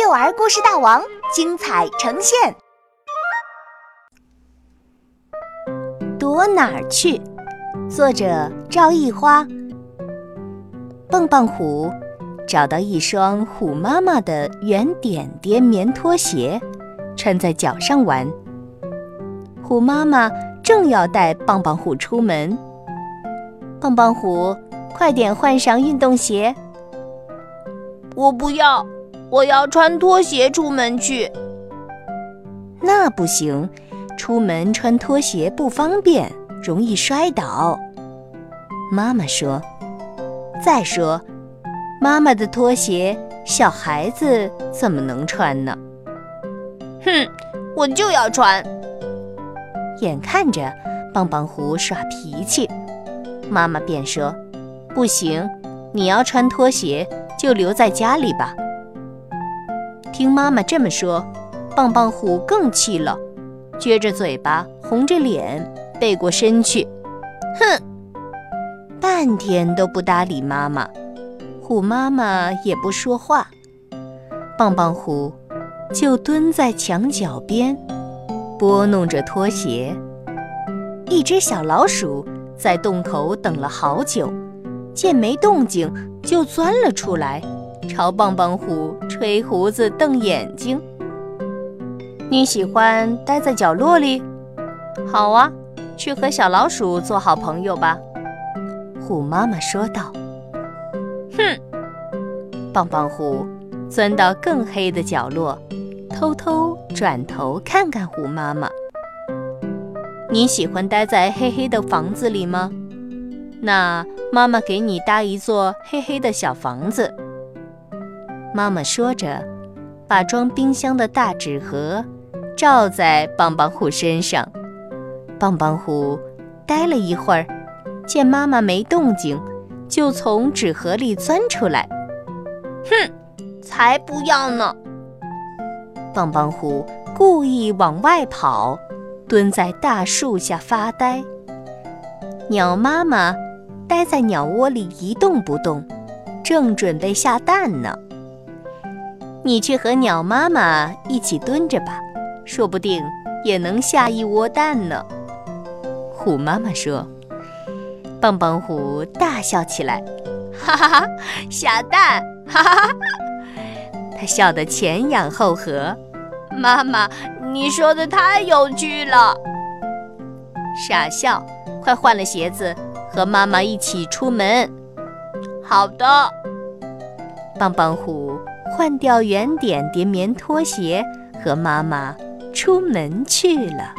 幼儿故事大王精彩呈现。躲哪儿去？作者赵一花。蹦蹦虎找到一双虎妈妈的圆点点棉拖鞋，穿在脚上玩。虎妈妈正要带棒棒虎出门，棒棒虎，快点换上运动鞋。我不要，我要穿拖鞋出门去。那不行，出门穿拖鞋不方便，容易摔倒。妈妈说：“再说，妈妈的拖鞋，小孩子怎么能穿呢？”哼，我就要穿。眼看着棒棒虎耍脾气，妈妈便说：“不行，你要穿拖鞋。”就留在家里吧。听妈妈这么说，棒棒虎更气了，撅着嘴巴，红着脸，背过身去，哼，半天都不搭理妈妈。虎妈妈也不说话，棒棒虎就蹲在墙角边，拨弄着拖鞋。一只小老鼠在洞口等了好久。见没动静，就钻了出来，朝棒棒虎吹胡子瞪眼睛。你喜欢待在角落里？好啊，去和小老鼠做好朋友吧。虎妈妈说道。哼！棒棒虎钻到更黑的角落，偷偷转头看看虎妈妈。你喜欢待在黑黑的房子里吗？那妈妈给你搭一座黑黑的小房子。妈妈说着，把装冰箱的大纸盒罩在棒棒虎身上。棒棒虎呆了一会儿，见妈妈没动静，就从纸盒里钻出来。哼，才不要呢！棒棒虎故意往外跑，蹲在大树下发呆。鸟妈妈。待在鸟窝里一动不动，正准备下蛋呢。你去和鸟妈妈一起蹲着吧，说不定也能下一窝蛋呢。虎妈妈说。棒棒虎大笑起来，哈哈哈！下蛋，哈哈哈！他笑得前仰后合。妈妈，你说的太有趣了。傻笑，快换了鞋子。和妈妈一起出门。好的。棒棒虎换掉圆点叠棉拖鞋，和妈妈出门去了。